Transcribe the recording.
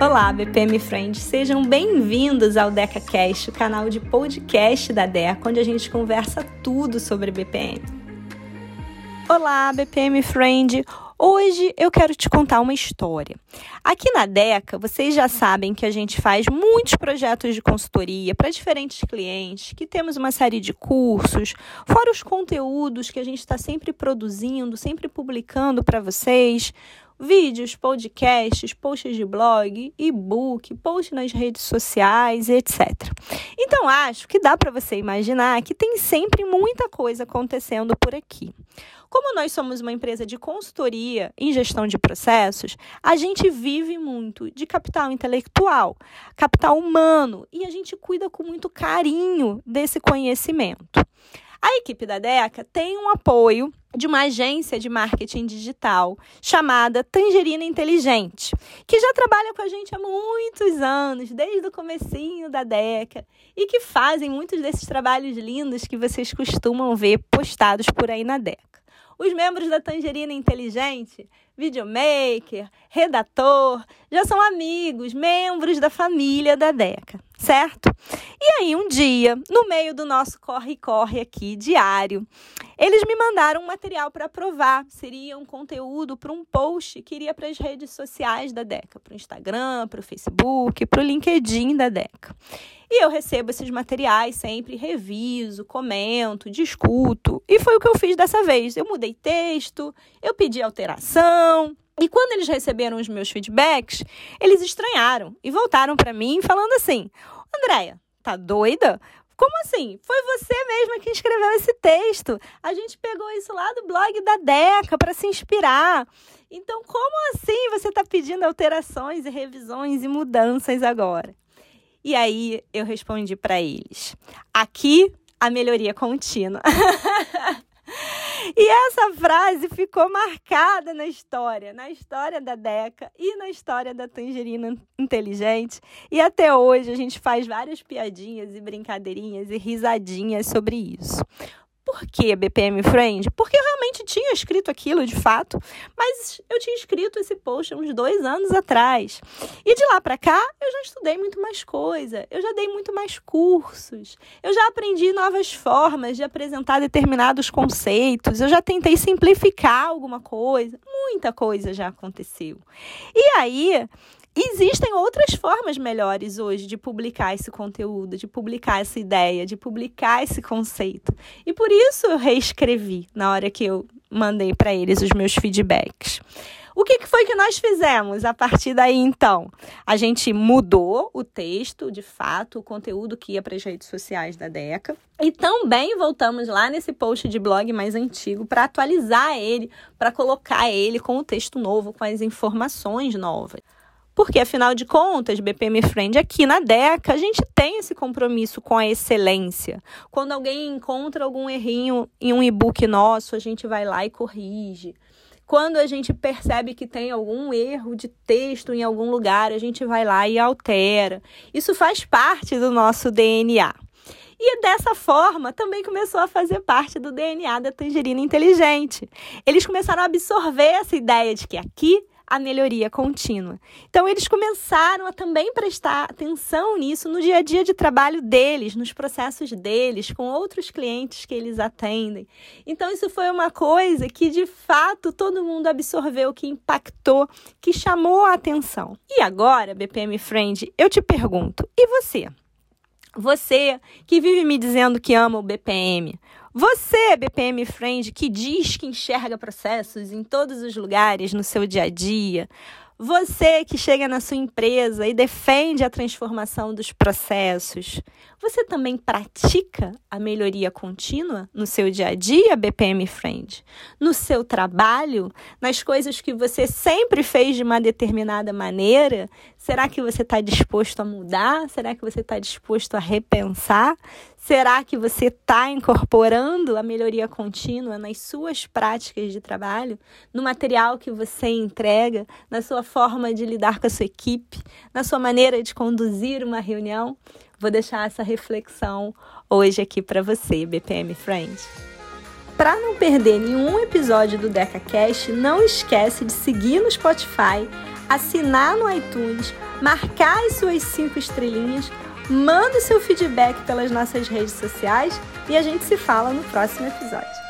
Olá, BPM Friends, sejam bem-vindos ao DecaCast, o canal de podcast da Deca, onde a gente conversa tudo sobre BPM. Olá, BPM Friend! Hoje eu quero te contar uma história. Aqui na Deca, vocês já sabem que a gente faz muitos projetos de consultoria para diferentes clientes, que temos uma série de cursos, fora os conteúdos que a gente está sempre produzindo, sempre publicando para vocês, vídeos, podcasts, posts de blog, e-book, post nas redes sociais, etc. Então acho que dá para você imaginar que tem sempre muita coisa acontecendo por aqui. Como nós somos uma empresa de consultoria em gestão de processos, a gente vive muito de capital intelectual, capital humano, e a gente cuida com muito carinho desse conhecimento. A equipe da DECA tem um apoio de uma agência de marketing digital chamada Tangerina Inteligente, que já trabalha com a gente há muitos anos, desde o comecinho da DECA, e que fazem muitos desses trabalhos lindos que vocês costumam ver postados por aí na DECA. Os membros da Tangerina Inteligente, videomaker, redator, já são amigos, membros da família da Deca, certo? E aí, um dia, no meio do nosso corre-corre aqui diário, eles me mandaram um material para aprovar. Seria um conteúdo para um post que iria para as redes sociais da Deca, para o Instagram, para o Facebook, para o LinkedIn da Deca. E eu recebo esses materiais sempre, reviso, comento, discuto. E foi o que eu fiz dessa vez. Eu mudei texto, eu pedi alteração. E quando eles receberam os meus feedbacks, eles estranharam e voltaram para mim falando assim: Andréia, tá doida? Como assim? Foi você mesma que escreveu esse texto. A gente pegou isso lá do blog da Deca para se inspirar. Então, como assim você está pedindo alterações e revisões e mudanças agora? E aí eu respondi para eles: aqui a melhoria contínua. E essa frase ficou marcada na história, na história da Deca e na história da Tangerina Inteligente. E até hoje a gente faz várias piadinhas e brincadeirinhas e risadinhas sobre isso. Por que BPM Friend? Porque eu realmente tinha escrito aquilo de fato, mas eu tinha escrito esse post uns dois anos atrás. E de lá para cá, eu já estudei muito mais coisa, eu já dei muito mais cursos, eu já aprendi novas formas de apresentar determinados conceitos, eu já tentei simplificar alguma coisa, muita coisa já aconteceu. E aí, existem outras formas melhores hoje de publicar esse conteúdo, de publicar essa ideia, de publicar esse conceito. E por isso eu reescrevi na hora que eu mandei para eles os meus feedbacks. O que, que foi que nós fizemos a partir daí, então? A gente mudou o texto, de fato, o conteúdo que ia para as redes sociais da DECA. E também voltamos lá nesse post de blog mais antigo para atualizar ele, para colocar ele com o texto novo, com as informações novas. Porque, afinal de contas, BPM Friend, aqui na DECA, a gente tem esse compromisso com a excelência. Quando alguém encontra algum errinho em um e-book nosso, a gente vai lá e corrige. Quando a gente percebe que tem algum erro de texto em algum lugar, a gente vai lá e altera. Isso faz parte do nosso DNA. E dessa forma também começou a fazer parte do DNA da Tangerina Inteligente. Eles começaram a absorver essa ideia de que aqui a melhoria contínua. Então, eles começaram a também prestar atenção nisso no dia a dia de trabalho deles, nos processos deles, com outros clientes que eles atendem. Então, isso foi uma coisa que, de fato, todo mundo absorveu, que impactou, que chamou a atenção. E agora, BPM Friend, eu te pergunto, e você? Você que vive me dizendo que ama o BPM, você, BPM Friend, que diz que enxerga processos em todos os lugares no seu dia a dia, você que chega na sua empresa e defende a transformação dos processos, você também pratica a melhoria contínua no seu dia a dia, BPM Friend? No seu trabalho, nas coisas que você sempre fez de uma determinada maneira? Será que você está disposto a mudar? Será que você está disposto a repensar? Será que você está incorporando a melhoria contínua nas suas práticas de trabalho, no material que você entrega, na sua forma de lidar com a sua equipe, na sua maneira de conduzir uma reunião? Vou deixar essa reflexão hoje aqui para você, BPM Friend. Para não perder nenhum episódio do DecaCast, não esquece de seguir no Spotify assinar no iTunes, marcar as suas cinco estrelinhas, manda seu feedback pelas nossas redes sociais e a gente se fala no próximo episódio.